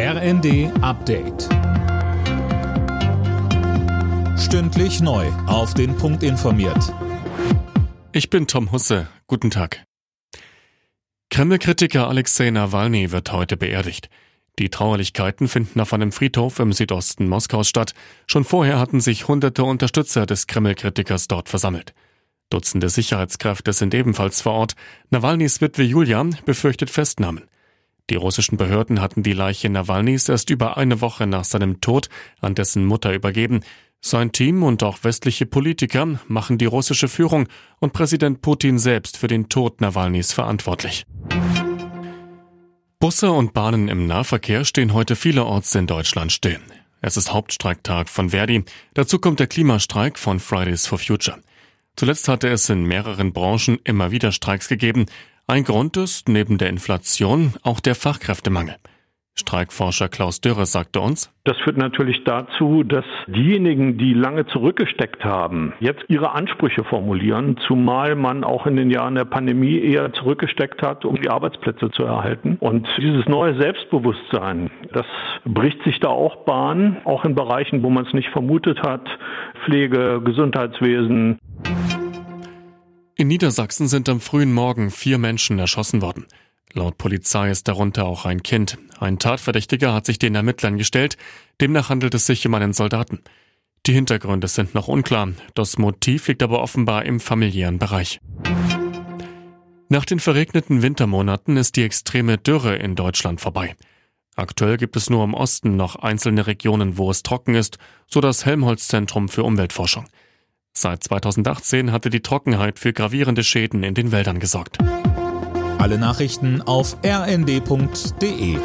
RND Update. Stündlich neu. Auf den Punkt informiert. Ich bin Tom Husse. Guten Tag. Kreml-Kritiker Alexei Nawalny wird heute beerdigt. Die Trauerlichkeiten finden auf einem Friedhof im Südosten Moskaus statt. Schon vorher hatten sich hunderte Unterstützer des Kreml-Kritikers dort versammelt. Dutzende Sicherheitskräfte sind ebenfalls vor Ort. Nawalnys Witwe Julia befürchtet Festnahmen. Die russischen Behörden hatten die Leiche Nawalnys erst über eine Woche nach seinem Tod an dessen Mutter übergeben. Sein Team und auch westliche Politiker machen die russische Führung und Präsident Putin selbst für den Tod Nawalnys verantwortlich. Busse und Bahnen im Nahverkehr stehen heute vielerorts in Deutschland still. Es ist Hauptstreiktag von Verdi. Dazu kommt der Klimastreik von Fridays for Future. Zuletzt hatte es in mehreren Branchen immer wieder Streiks gegeben. Ein Grund ist neben der Inflation auch der Fachkräftemangel. Streikforscher Klaus Dürre sagte uns, das führt natürlich dazu, dass diejenigen, die lange zurückgesteckt haben, jetzt ihre Ansprüche formulieren, zumal man auch in den Jahren der Pandemie eher zurückgesteckt hat, um die Arbeitsplätze zu erhalten. Und dieses neue Selbstbewusstsein, das bricht sich da auch Bahn, auch in Bereichen, wo man es nicht vermutet hat, Pflege, Gesundheitswesen. In Niedersachsen sind am frühen Morgen vier Menschen erschossen worden. Laut Polizei ist darunter auch ein Kind. Ein Tatverdächtiger hat sich den Ermittlern gestellt. Demnach handelt es sich um einen Soldaten. Die Hintergründe sind noch unklar. Das Motiv liegt aber offenbar im familiären Bereich. Nach den verregneten Wintermonaten ist die extreme Dürre in Deutschland vorbei. Aktuell gibt es nur im Osten noch einzelne Regionen, wo es trocken ist, so das Helmholtz-Zentrum für Umweltforschung. Seit 2018 hatte die Trockenheit für gravierende Schäden in den Wäldern gesorgt. Alle Nachrichten auf rnd.de